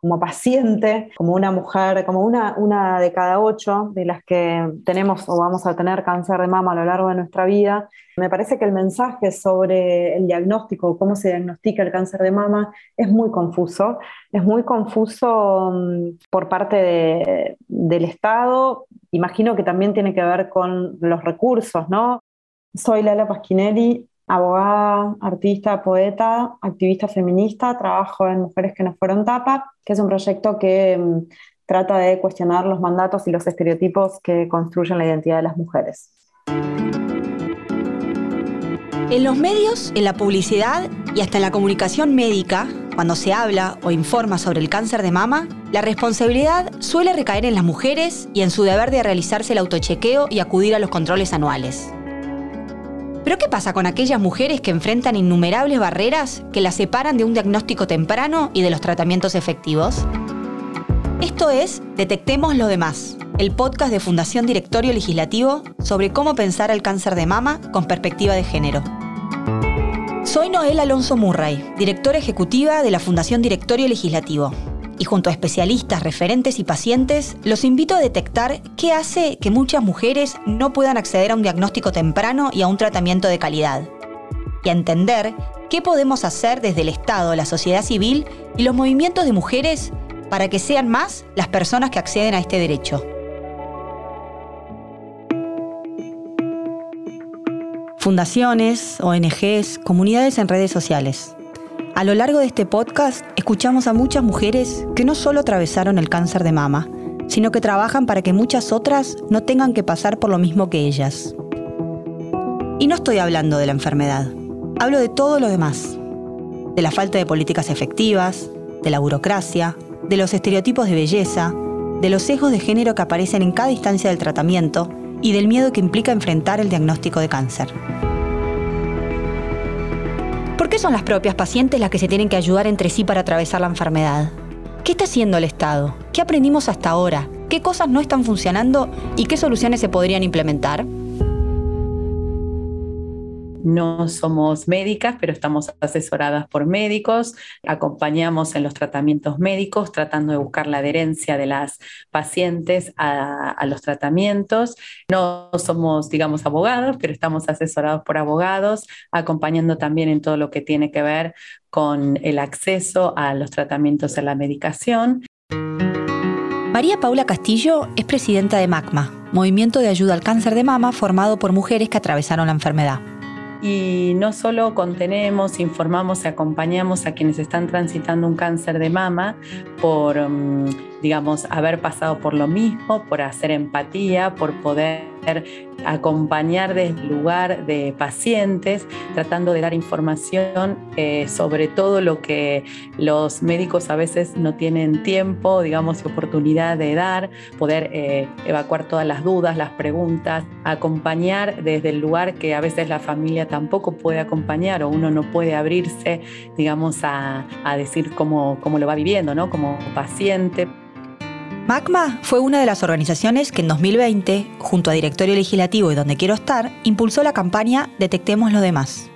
como paciente, como una mujer, como una, una de cada ocho de las que tenemos o vamos a tener cáncer de mama a lo largo de nuestra vida, me parece que el mensaje sobre el diagnóstico, cómo se diagnostica el cáncer de mama, es muy confuso. Es muy confuso mm, por parte del Estado. Imagino que también tiene que ver con los recursos, ¿no? Soy Lala Pasquinelli, abogada, artista, poeta, activista feminista, trabajo en Mujeres que no fueron tapa, que es un proyecto que mm, trata de cuestionar los mandatos y los estereotipos que construyen la identidad de las mujeres. En los medios, en la publicidad y hasta en la comunicación médica, cuando se habla o informa sobre el cáncer de mama, la responsabilidad suele recaer en las mujeres y en su deber de realizarse el autochequeo y acudir a los controles anuales. Pero ¿qué pasa con aquellas mujeres que enfrentan innumerables barreras que las separan de un diagnóstico temprano y de los tratamientos efectivos? Esto es Detectemos lo demás, el podcast de Fundación Directorio Legislativo sobre cómo pensar el cáncer de mama con perspectiva de género. Soy Noel Alonso Murray, directora ejecutiva de la Fundación Directorio Legislativo y junto a especialistas, referentes y pacientes, los invito a detectar qué hace que muchas mujeres no puedan acceder a un diagnóstico temprano y a un tratamiento de calidad. Y a entender qué podemos hacer desde el Estado, la sociedad civil y los movimientos de mujeres para que sean más las personas que acceden a este derecho. Fundaciones, ONGs, comunidades en redes sociales. A lo largo de este podcast escuchamos a muchas mujeres que no solo atravesaron el cáncer de mama, sino que trabajan para que muchas otras no tengan que pasar por lo mismo que ellas. Y no estoy hablando de la enfermedad, hablo de todo lo demás, de la falta de políticas efectivas, de la burocracia, de los estereotipos de belleza, de los sesgos de género que aparecen en cada instancia del tratamiento y del miedo que implica enfrentar el diagnóstico de cáncer. ¿Por qué son las propias pacientes las que se tienen que ayudar entre sí para atravesar la enfermedad? ¿Qué está haciendo el Estado? ¿Qué aprendimos hasta ahora? ¿Qué cosas no están funcionando y qué soluciones se podrían implementar? No somos médicas, pero estamos asesoradas por médicos, acompañamos en los tratamientos médicos tratando de buscar la adherencia de las pacientes a, los tratamientos. No somos, digamos, abogados, pero estamos asesorados por abogados, acompañando también en todo lo que tiene que ver con el acceso a los tratamientos en la medicación. María Paula Castillo es presidenta de MACMA, Movimiento de Ayuda al Cáncer de Mama formado por mujeres que atravesaron la enfermedad y no solo contenemos, informamos y acompañamos a quienes están transitando un cáncer de mama por, mm, digamos, haber pasado por lo mismo, por hacer empatía, por poder acompañar desde el lugar de pacientes, tratando de dar información eh, sobre todo lo que los médicos a veces no tienen tiempo, digamos, y oportunidad de dar, poder eh, evacuar todas las dudas, las preguntas, acompañar desde el lugar que a veces la familia tampoco puede acompañar o uno no puede abrirse, digamos, a, decir cómo, cómo lo va viviendo, ¿no? Como paciente. MACMA fue una de las organizaciones que en 2020, junto a Directorio Legislativo y Donde Quiero Estar, impulsó la campaña Detectemos lo demás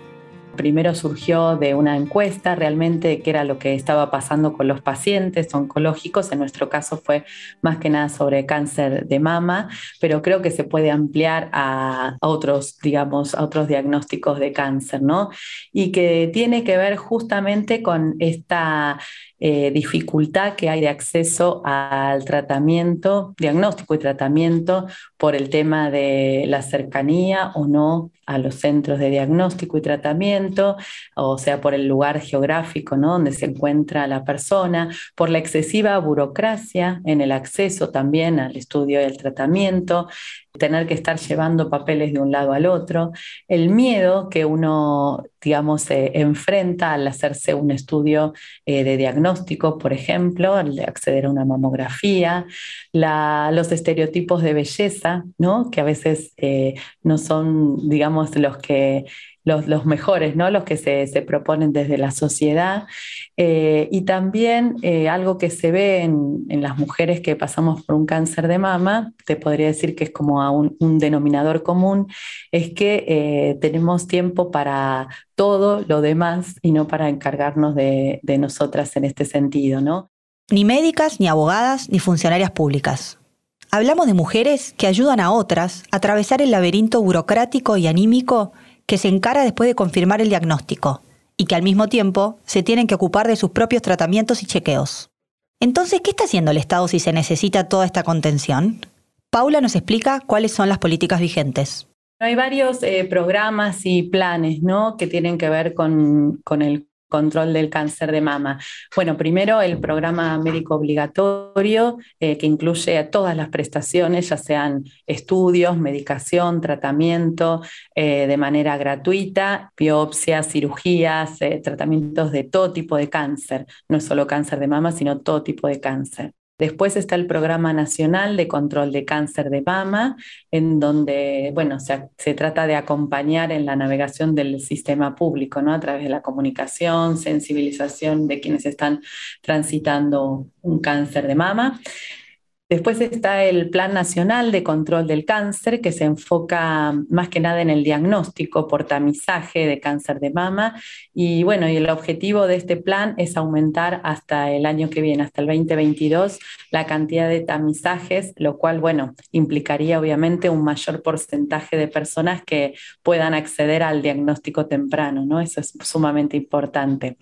primero surgió de una encuesta realmente que era lo que estaba pasando con los pacientes oncológicos. En nuestro caso fue más que nada sobre cáncer de mama, pero creo que se puede ampliar a otros, digamos, a otros diagnósticos de cáncer, ¿no? Y que tiene que ver justamente con esta eh, dificultad que hay de acceso al tratamiento, diagnóstico y tratamiento por el tema de la cercanía o no a los centros de diagnóstico y tratamiento, o sea, por el lugar geográfico ¿no? donde se encuentra la persona, por la excesiva burocracia en el acceso también al estudio y al tratamiento, tener que estar llevando papeles de un lado al otro, el miedo que uno, digamos, enfrenta al hacerse un estudio eh, de diagnóstico, por ejemplo, al de acceder a una mamografía, los estereotipos de belleza, ¿no? que a veces eh, no son, digamos, los que los, mejores, ¿no? los que se, proponen desde la sociedad. Eh, y también eh, algo que se ve en, las mujeres que pasamos por un cáncer de mama, te podría decir que es como un, denominador común, es que eh, tenemos tiempo para todo lo demás y no para encargarnos de, de nosotras en este sentido. ¿no? ni médicas, ni abogadas, ni funcionarias públicas. Hablamos de mujeres que ayudan a otras a atravesar el laberinto burocrático y anímico que se encara después de confirmar el diagnóstico y que al mismo tiempo se tienen que ocupar de sus propios tratamientos y chequeos. Entonces, ¿qué está haciendo el Estado si se necesita toda esta contención? Paula nos explica cuáles son las políticas vigentes. Hay varios eh, programas y planes ¿no? que tienen que ver con, con el control del cáncer de mama? Bueno, primero el programa médico obligatorio eh, que incluye todas las prestaciones, ya sean estudios, medicación, tratamiento eh, de manera gratuita, biopsias, cirugías, eh, tratamientos de todo tipo de cáncer, no solo cáncer de mama, sino todo tipo de cáncer. Después está el Programa Nacional de Control de Cáncer de Mama, en donde, bueno, se, se, trata de acompañar en la navegación del sistema público, ¿no? A través de la comunicación, sensibilización de quienes están transitando un cáncer de mama. Después está el Plan Nacional de Control del Cáncer, que se enfoca más que nada en el diagnóstico por tamizaje de cáncer de mama. Y bueno, y el objetivo de este plan es aumentar hasta el año que viene, hasta el 2022, la cantidad de tamizajes, lo cual, bueno, implicaría obviamente un mayor porcentaje de personas que puedan acceder al diagnóstico temprano, ¿no? Eso es sumamente importante.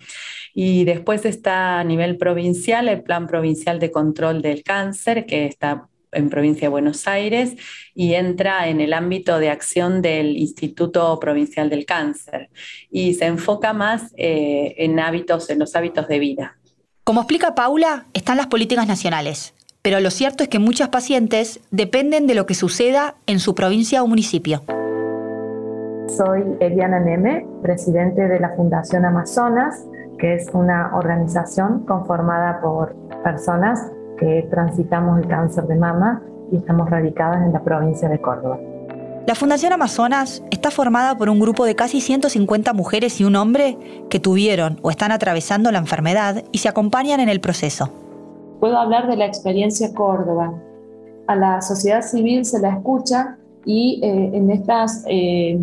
Y después está a nivel provincial el Plan Provincial de Control del Cáncer, que está en provincia de Buenos Aires y entra en el ámbito de acción del Instituto Provincial del Cáncer y se enfoca más eh, en hábitos, en los hábitos de vida. Como explica Paula, están las políticas nacionales, pero lo cierto es que muchas pacientes dependen de lo que suceda en su provincia o municipio. Soy Eliana Neme, presidente de la Fundación Amazonas, que es una organización conformada por personas que transitamos el cáncer de mama y estamos radicadas en la provincia de Córdoba. La Fundación Amazonas está formada por un grupo de casi 150 mujeres y un hombre que tuvieron o están atravesando la enfermedad y se acompañan en el proceso. Puedo hablar de la experiencia Córdoba. A la sociedad civil se la escucha y eh, en estas eh,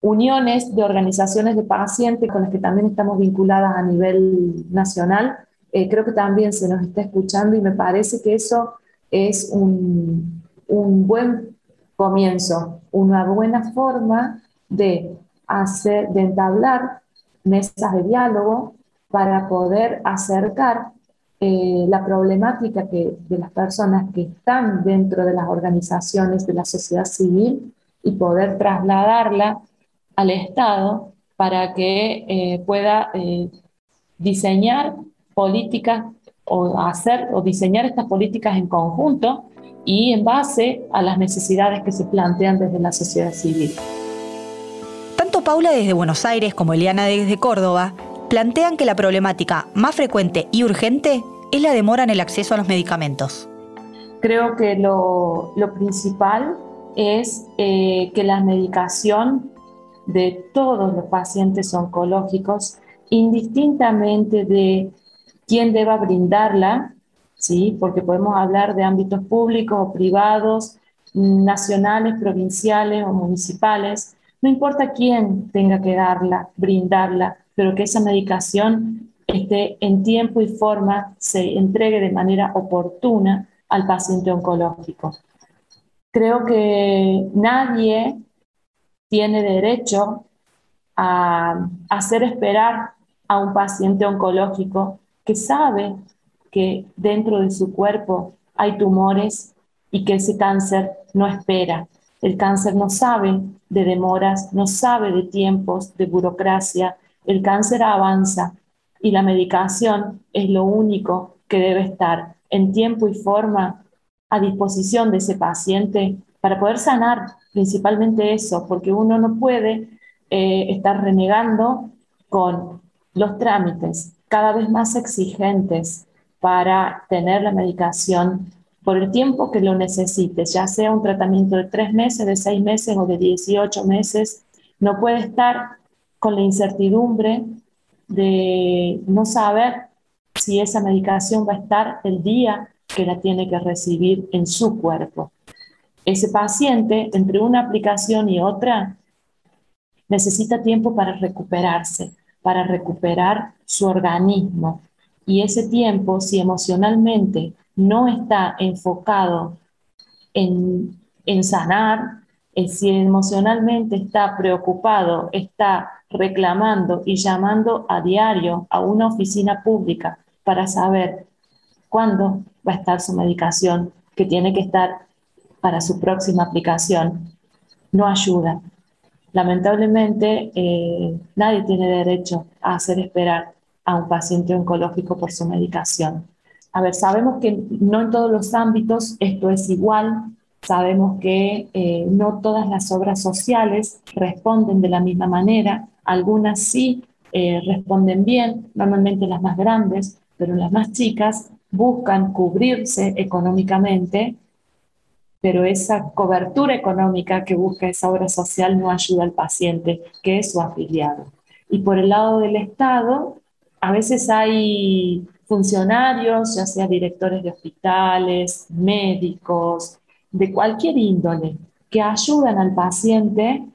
uniones de organizaciones de pacientes con las que también estamos vinculadas a nivel nacional, eh, creo que también se nos está escuchando y me parece que eso es un, un buen comienzo, una buena forma de hacer, de entablar mesas de diálogo para poder acercar eh, la problemática que, de las personas que están dentro de las organizaciones de la sociedad civil y poder trasladarla al Estado para que eh, pueda diseñar políticas o hacer o diseñar estas políticas en conjunto y en base a las necesidades que se plantean desde la sociedad civil. Tanto Paula desde Buenos Aires como Eliana desde Córdoba plantean que la problemática más frecuente y urgente es la demora en el acceso a los medicamentos. Creo que lo, lo principal es eh, que la medicación de todos los pacientes oncológicos, indistintamente de quién deba brindarla, ¿sí? porque podemos hablar de ámbitos públicos o privados, nacionales, provinciales o municipales. No importa quién tenga que darla, brindarla, pero que esa medicación esté en tiempo y forma, se entregue de manera oportuna al paciente oncológico. Creo que nadie tiene derecho a hacer esperar a un paciente oncológico que sabe que dentro de su cuerpo hay tumores y que ese cáncer no espera. El cáncer no sabe de demoras, no sabe de tiempos, de burocracia. El cáncer avanza y la medicación es lo único que debe estar en tiempo y forma a disposición de ese paciente para poder sanar principalmente eso, porque uno no puede eh, estar renegando con los trámites, cada vez más exigentes para tener la medicación por el tiempo que lo necesites, ya sea un tratamiento de tres meses, de seis meses o de 18 meses, no puede estar con la incertidumbre de no saber si esa medicación va a estar el día que la tiene que recibir en su cuerpo. Ese paciente, entre una aplicación y otra, necesita tiempo para recuperarse, para recuperar su organismo. Y ese tiempo, si emocionalmente no está enfocado en, en sanar, eh, si emocionalmente está preocupado, está reclamando y llamando a diario a una oficina pública para saber cuándo va a estar su medicación, que tiene que estar para su próxima aplicación, no ayuda. Lamentablemente, eh, nadie tiene derecho a hacer esperar a un paciente oncológico por su medicación. A ver, sabemos que no en todos los ámbitos esto es igual, sabemos que eh, no todas las obras sociales responden de la misma manera, algunas sí eh, responden bien, normalmente las más grandes, pero las más chicas buscan cubrirse económicamente pero esa cobertura económica que busca esa obra social no ayuda al paciente, que es su afiliado. Y por el lado del Estado, a veces hay funcionarios, ya sea directores de hospitales, médicos, de cualquier índole, que ayudan al paciente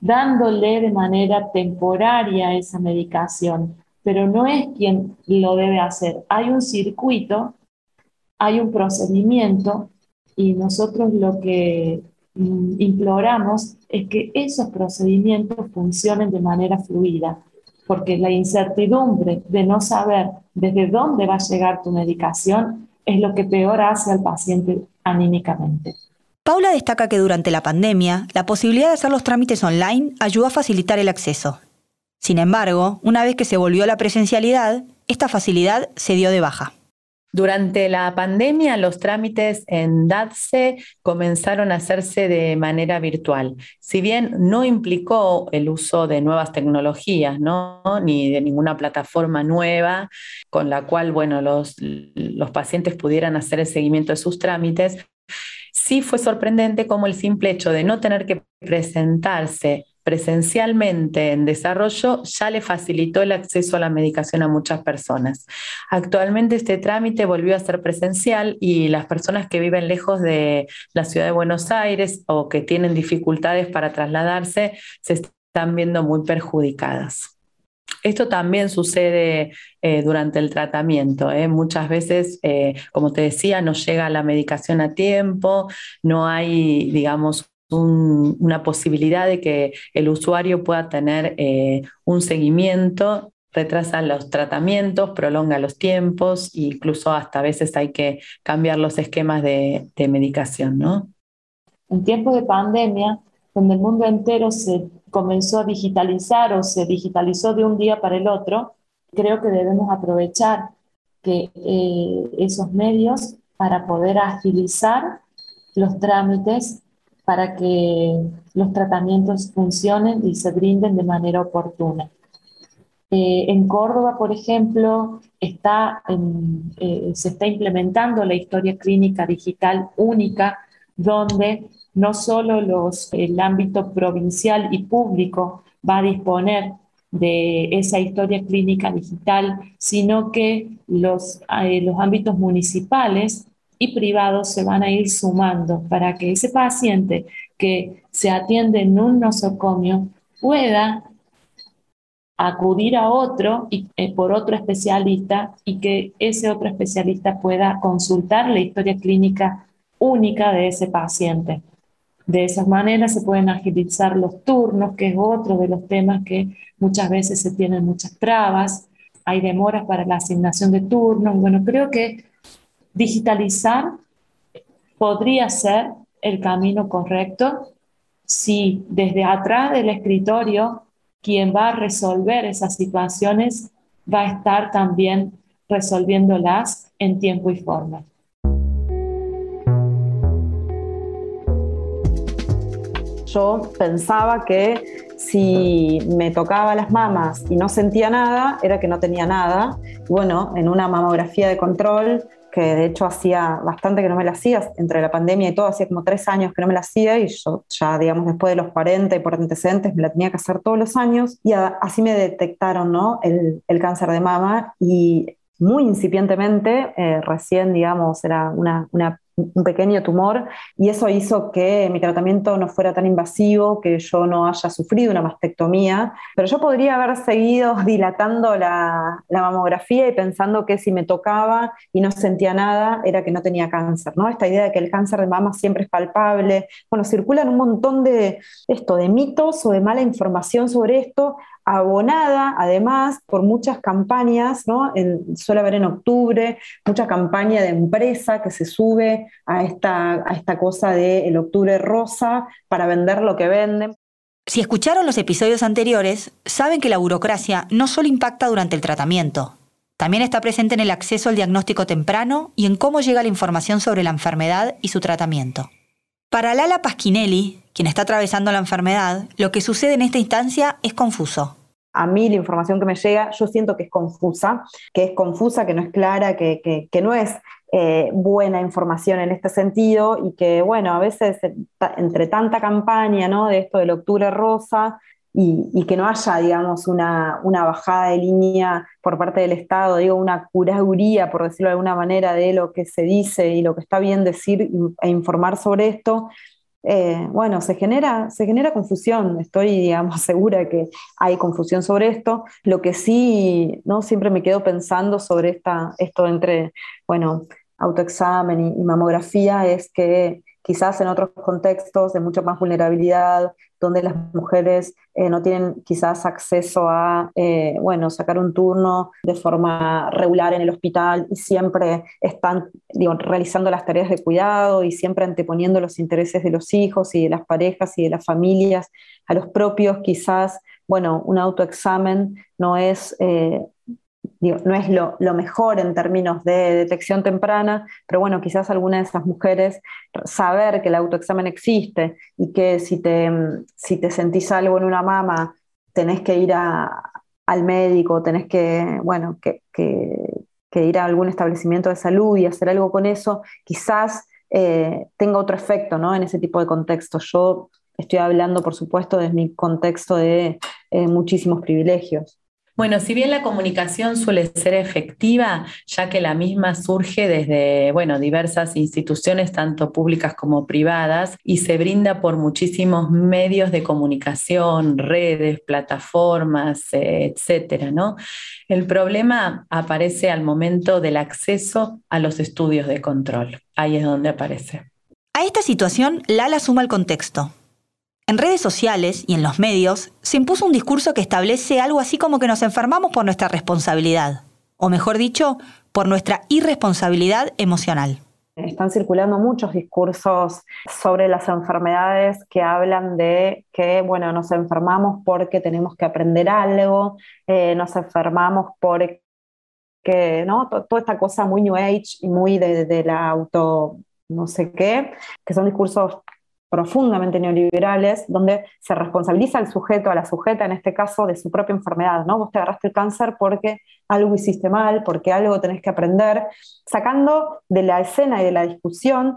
dándole de manera temporaria esa medicación, pero no es quien lo debe hacer. Hay un circuito, hay un procedimiento y nosotros lo que mm, imploramos es que esos procedimientos funcionen de manera fluida, porque la incertidumbre de no saber desde dónde va a llegar tu medicación es lo que peor hace al paciente anímicamente. Paula destaca que durante la pandemia, la posibilidad de hacer los trámites online ayudó a facilitar el acceso. Sin embargo, una vez que se volvió a la presencialidad, esta facilidad se dio de baja. Durante la pandemia, los trámites en DATSE comenzaron a hacerse de manera virtual. Si bien no implicó el uso de nuevas tecnologías, ¿no? ni de ninguna plataforma nueva con la cual bueno, los, los pacientes pudieran hacer el seguimiento de sus trámites, sí fue sorprendente como el simple hecho de no tener que presentarse presencialmente en desarrollo ya le facilitó el acceso a la medicación a muchas personas. Actualmente este trámite volvió a ser presencial y las personas que viven lejos de la ciudad de Buenos Aires o que tienen dificultades para trasladarse se están viendo muy perjudicadas. Esto también sucede eh, durante el tratamiento. ¿eh? Muchas veces, eh, como te decía, no llega la medicación a tiempo, no hay, digamos, una posibilidad de que el usuario pueda tener eh, un seguimiento, retrasa los tratamientos, prolonga los tiempos e incluso hasta a veces hay que cambiar los esquemas de, medicación, ¿no? En tiempos de pandemia, donde el mundo entero se comenzó a digitalizar o se digitalizó de un día para el otro, creo que debemos aprovechar que, eh, esos medios para poder agilizar los trámites para que los tratamientos funcionen y se brinden de manera oportuna. Eh, en Córdoba, por ejemplo, eh, se está implementando la historia clínica digital única, donde no solo los, el ámbito provincial y público va a disponer de esa historia clínica digital, sino que los, eh, los ámbitos municipales y privados se van a ir sumando para que ese paciente que se atiende en un nosocomio pueda acudir a otro y, eh, por otro especialista y que ese otro especialista pueda consultar la historia clínica única de ese paciente. De esa manera se pueden agilizar los turnos, que es otro de los temas que muchas veces se tienen muchas trabas, hay demoras para la asignación de turnos. Bueno, creo que Digitalizar podría ser el camino correcto si desde atrás del escritorio quien va a resolver esas situaciones va a estar también resolviéndolas en tiempo y forma. Yo pensaba que si me tocaba las mamas y no sentía nada, era que no tenía nada. Bueno, en una mamografía de control que de hecho hacía bastante que no me la hacía, entre la pandemia y todo, hacía como tres años que no me la hacía y yo ya, digamos, después de los 40 y por antecedentes me la tenía que hacer todos los años y así me detectaron el, el cáncer de mama y muy incipientemente, eh, recién, digamos, era una, una un pequeño tumor y eso hizo que mi tratamiento no fuera tan invasivo, que yo no haya sufrido una mastectomía, pero yo podría haber seguido dilatando la, mamografía y pensando que si me tocaba y no sentía nada era que no tenía cáncer, ¿no? Esta idea de que el cáncer de mama siempre es palpable, bueno, circulan un montón de esto, de mitos o de mala información sobre esto, abonada además por muchas campañas, ¿no? suele haber en octubre mucha campaña de empresa que se sube a esta, a esta cosa del octubre rosa para vender lo que venden. Si escucharon los episodios anteriores, saben que la burocracia no solo impacta durante el tratamiento, también está presente en el acceso al diagnóstico temprano y en cómo llega la información sobre la enfermedad y su tratamiento. Para Lala Pasquinelli, quien está atravesando la enfermedad, lo que sucede en esta instancia es confuso a mí la información que me llega, yo siento que es confusa, que es confusa, que no es clara, que, no es eh, buena información en este sentido y que, bueno, a veces entre tanta campaña, ¿no? De esto del octubre rosa y, que no haya, digamos, una, una, bajada de línea por parte del Estado, digo, una curaduría, por decirlo de alguna manera, de lo que se dice y lo que está bien decir e informar sobre esto, eh, bueno, se genera, se genera confusión, estoy, digamos, segura que hay confusión sobre esto. Lo que sí, ¿no? Siempre me quedo pensando sobre esta, esto entre, bueno, autoexamen y mamografía es que quizás en otros contextos de mucha más vulnerabilidad, donde las mujeres eh, no tienen quizás acceso a, eh, bueno, sacar un turno de forma regular en el hospital y siempre están, digo, realizando las tareas de cuidado y siempre anteponiendo los intereses de los hijos y de las parejas y de las familias a los propios, quizás, bueno, un autoexamen no es eh, no es lo, mejor en términos de detección temprana, pero bueno, quizás alguna de esas mujeres saber que el autoexamen existe y que si te, si te sentís algo en una mama, tenés que ir al médico, tenés que, bueno, que, ir a algún establecimiento de salud y hacer algo con eso, quizás eh, tenga otro efecto ¿no? en ese tipo de contextos. Yo estoy hablando, por supuesto, desde mi contexto de eh, muchísimos privilegios. Bueno, si bien la comunicación suele ser efectiva, ya que la misma surge desde, bueno, diversas instituciones, tanto públicas como privadas, y se brinda por muchísimos medios de comunicación, redes, plataformas, etcétera, ¿no? El problema aparece al momento del acceso a los estudios de control. Ahí es donde aparece. A esta situación, Lala suma el contexto. En redes sociales y en los medios se impuso un discurso que establece algo así como que nos enfermamos por nuestra responsabilidad, o mejor dicho, por nuestra irresponsabilidad emocional. Están circulando muchos discursos sobre las enfermedades que hablan de que, bueno, nos enfermamos porque tenemos que aprender algo, eh, nos enfermamos porque, ¿no? Toda esta cosa muy New Age y muy de, de la auto, no sé qué, que son discursos profundamente neoliberales, donde se responsabiliza al sujeto, a la sujeta en este caso, de su propia enfermedad, ¿no? Vos te agarraste el cáncer porque algo hiciste mal, porque algo tenés que aprender, sacando de la escena y de la discusión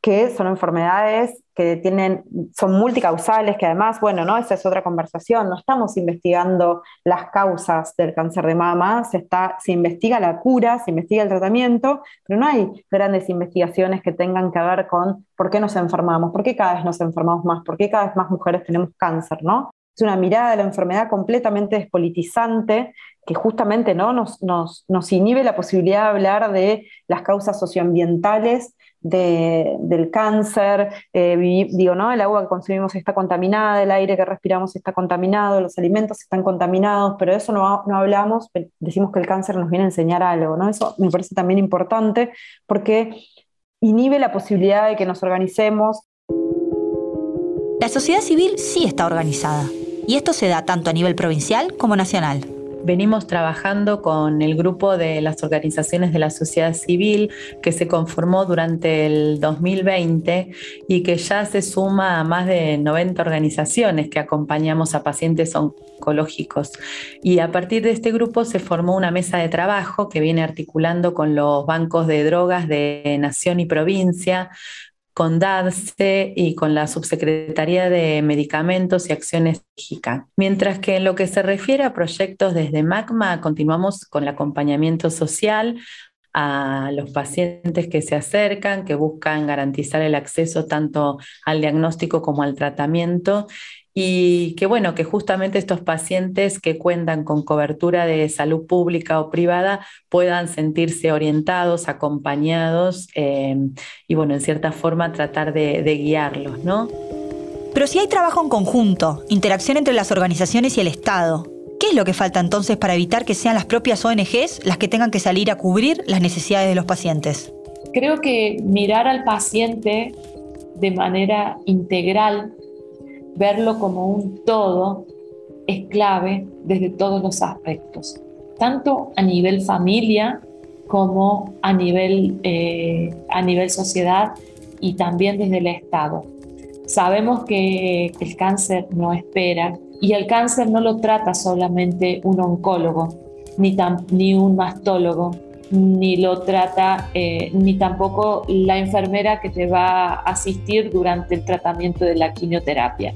que son enfermedades que tienen, son multicausales, que además, bueno, ¿no? Esa es otra conversación, no estamos investigando las causas del cáncer de mama, se, está, se investiga la cura, se investiga el tratamiento, pero no hay grandes investigaciones que tengan que ver con por qué nos enfermamos, por qué cada vez nos enfermamos más, por qué cada vez más mujeres tenemos cáncer, ¿no? Es una mirada de la enfermedad completamente despolitizante que justamente ¿no? nos, nos, nos inhibe la posibilidad de hablar de las causas socioambientales del cáncer, eh, digo, ¿no? El agua que consumimos está contaminada, el aire que respiramos está contaminado, los alimentos están contaminados, pero de eso no, no hablamos, decimos que el cáncer nos viene a enseñar algo, ¿no? Eso me parece también importante porque inhibe la posibilidad de que nos organicemos. La sociedad civil sí está organizada, y esto se da tanto a nivel provincial como nacional venimos trabajando con el grupo de las organizaciones de la sociedad civil que se conformó durante el 2020 y que ya se suma a más de 90 organizaciones que acompañamos a pacientes oncológicos. Y a partir de este grupo se formó una mesa de trabajo que viene articulando con los bancos de drogas de nación y provincia, con DADSE y con la Subsecretaría de Medicamentos y Acciones México. Mientras que en lo que se refiere a proyectos desde MACMA, continuamos con el acompañamiento social a los pacientes que se acercan, que buscan garantizar el acceso tanto al diagnóstico como al tratamiento y que bueno, que justamente estos pacientes que cuentan con cobertura de salud pública o privada puedan sentirse orientados, acompañados eh, y bueno, en cierta forma tratar de, de guiarlos, ¿no? Pero si hay trabajo en conjunto, interacción entre las organizaciones y el Estado, ¿qué es lo que falta entonces para evitar que sean las propias ONGs las que tengan que salir a cubrir las necesidades de los pacientes? Creo que mirar al paciente de manera integral verlo como un todo es clave desde todos los aspectos, tanto a nivel familia como a nivel, eh, a nivel sociedad y también desde el Estado. Sabemos que el cáncer no espera y el cáncer no lo trata solamente un oncólogo, ni, ni un mastólogo, ni lo trata, eh, ni tampoco la enfermera que te va a asistir durante el tratamiento de la quimioterapia.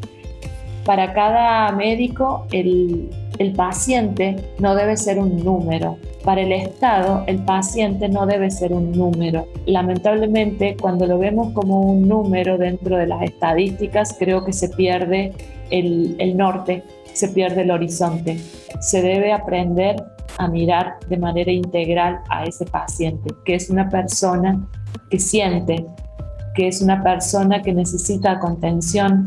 Para cada médico, el, el paciente no debe ser un número. Para el Estado, el paciente no debe ser un número. Lamentablemente, cuando lo vemos como un número dentro de las estadísticas, creo que se pierde el, el norte, se pierde el horizonte. Se debe aprender a mirar de manera integral a ese paciente, que es una persona que siente, que es una persona que necesita contención,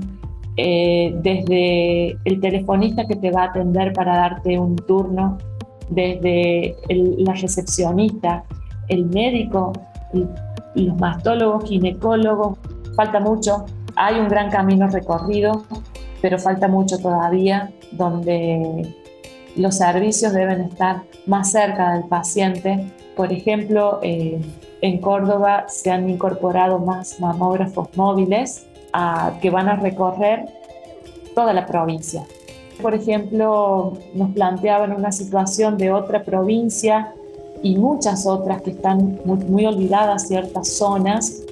eh, desde el telefonista que te va a atender para darte un turno, desde la recepcionista, el médico, los mastólogos, ginecólogos, falta mucho, hay un gran camino recorrido, pero falta mucho todavía donde los servicios deben estar más cerca del paciente. Por ejemplo, eh, en Córdoba se han incorporado más mamógrafos móviles a, que van a recorrer toda la provincia. Por ejemplo, nos planteaban una situación de otra provincia y muchas otras que están muy, muy olvidadas, ciertas zonas.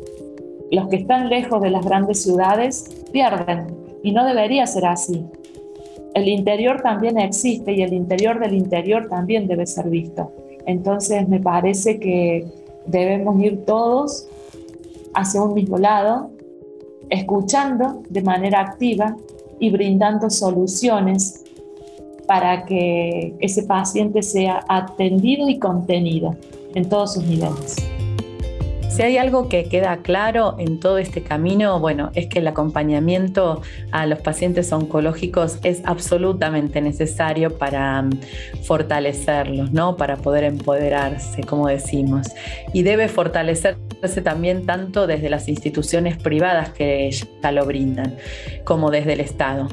Los que están lejos de las grandes ciudades pierden y no debería ser así. El interior también existe y el interior del interior también debe ser visto. Entonces me parece que debemos ir todos hacia un mismo lado, escuchando de manera activa y brindando soluciones para que ese paciente sea atendido y contenido en todos sus niveles. Si hay algo que queda claro en todo este camino, bueno, es que el acompañamiento a los pacientes oncológicos es absolutamente necesario para mm, fortalecerlos, ¿no? Para poder empoderarse, como decimos. Y debe fortalecerse también tanto desde las instituciones privadas que ya lo brindan, como desde el Estado.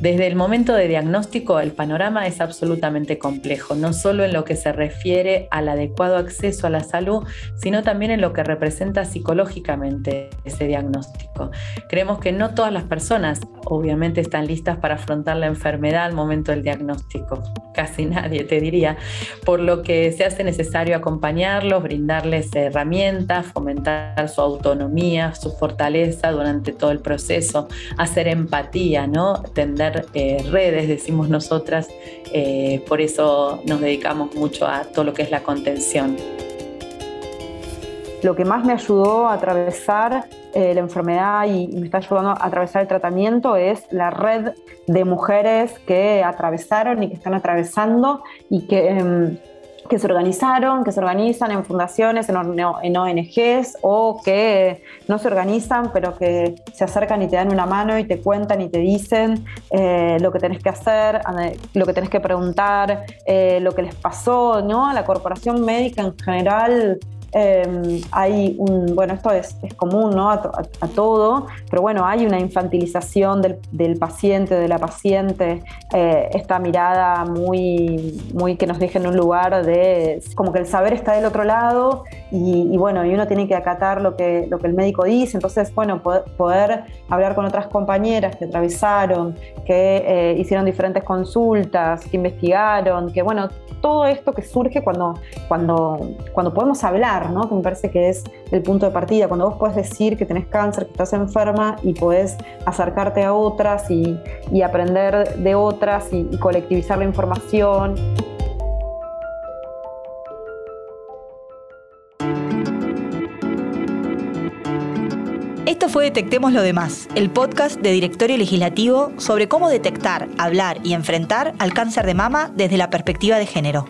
Desde el momento de diagnóstico, el panorama es absolutamente complejo, no solo en lo que se refiere al adecuado acceso a la salud, sino también en lo que representa psicológicamente ese diagnóstico. Creemos que no todas las personas obviamente están listas para afrontar la enfermedad al momento del diagnóstico, casi nadie te diría, por lo que se hace necesario acompañarlos, brindarles herramientas, fomentar su autonomía, su fortaleza durante todo el proceso, hacer empatía, ¿no? Tender eh, redes, decimos nosotras, eh, por eso nos dedicamos mucho a todo lo que es la contención lo que más me ayudó a atravesar eh, la enfermedad y, me está ayudando a atravesar el tratamiento es la red de mujeres que atravesaron y que están atravesando y que, em, que se organizaron, que se organizan en fundaciones, en, en, ONGs o que no se organizan, pero que se acercan y te dan una mano y te cuentan y te dicen eh, lo que tenés que hacer, lo que tenés que preguntar, eh, lo que les pasó, ¿no? La corporación médica en general Em, hay un, bueno, esto es, común ¿no? a, todo, pero bueno, hay una infantilización del, paciente, de la paciente, eh, esta mirada muy, muy que nos deja en un lugar de como que el saber está del otro lado y, bueno, y uno tiene que acatar lo que, lo que el médico dice, entonces, bueno, poder, hablar con otras compañeras que atravesaron, que eh, hicieron diferentes consultas, que investigaron, que bueno, todo esto que surge cuando, cuando, cuando podemos hablar, ¿no? que me parece que es el punto de partida, cuando vos puedes decir que tenés cáncer, que estás enferma y podés acercarte a otras y, aprender de otras y, y colectivizar la información. Fue Detectemos lo demás, el podcast de Directorio Legislativo sobre cómo detectar, hablar y enfrentar al cáncer de mama desde la perspectiva de género.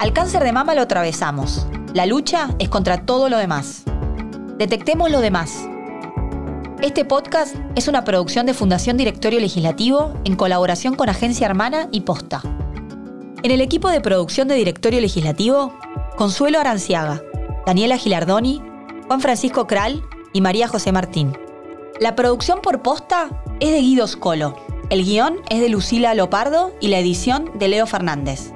Al cáncer de mama lo atravesamos. La lucha es contra todo lo demás. Detectemos lo demás. Este podcast es una producción de Fundación Directorio Legislativo en colaboración con Agencia Hermana y Posta. En el equipo de producción de Directorio Legislativo, Consuelo Aranciaga, Daniela Gilardoni, Juan Francisco Kral y María José Martín. La producción por posta es de Guido Scolo. El guion es de Lucila Lopardo y la edición de Leo Fernández.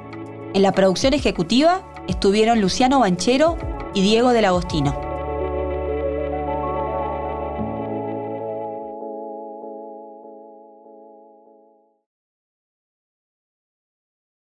En la producción ejecutiva estuvieron Luciano Banchero y Diego del Agostino.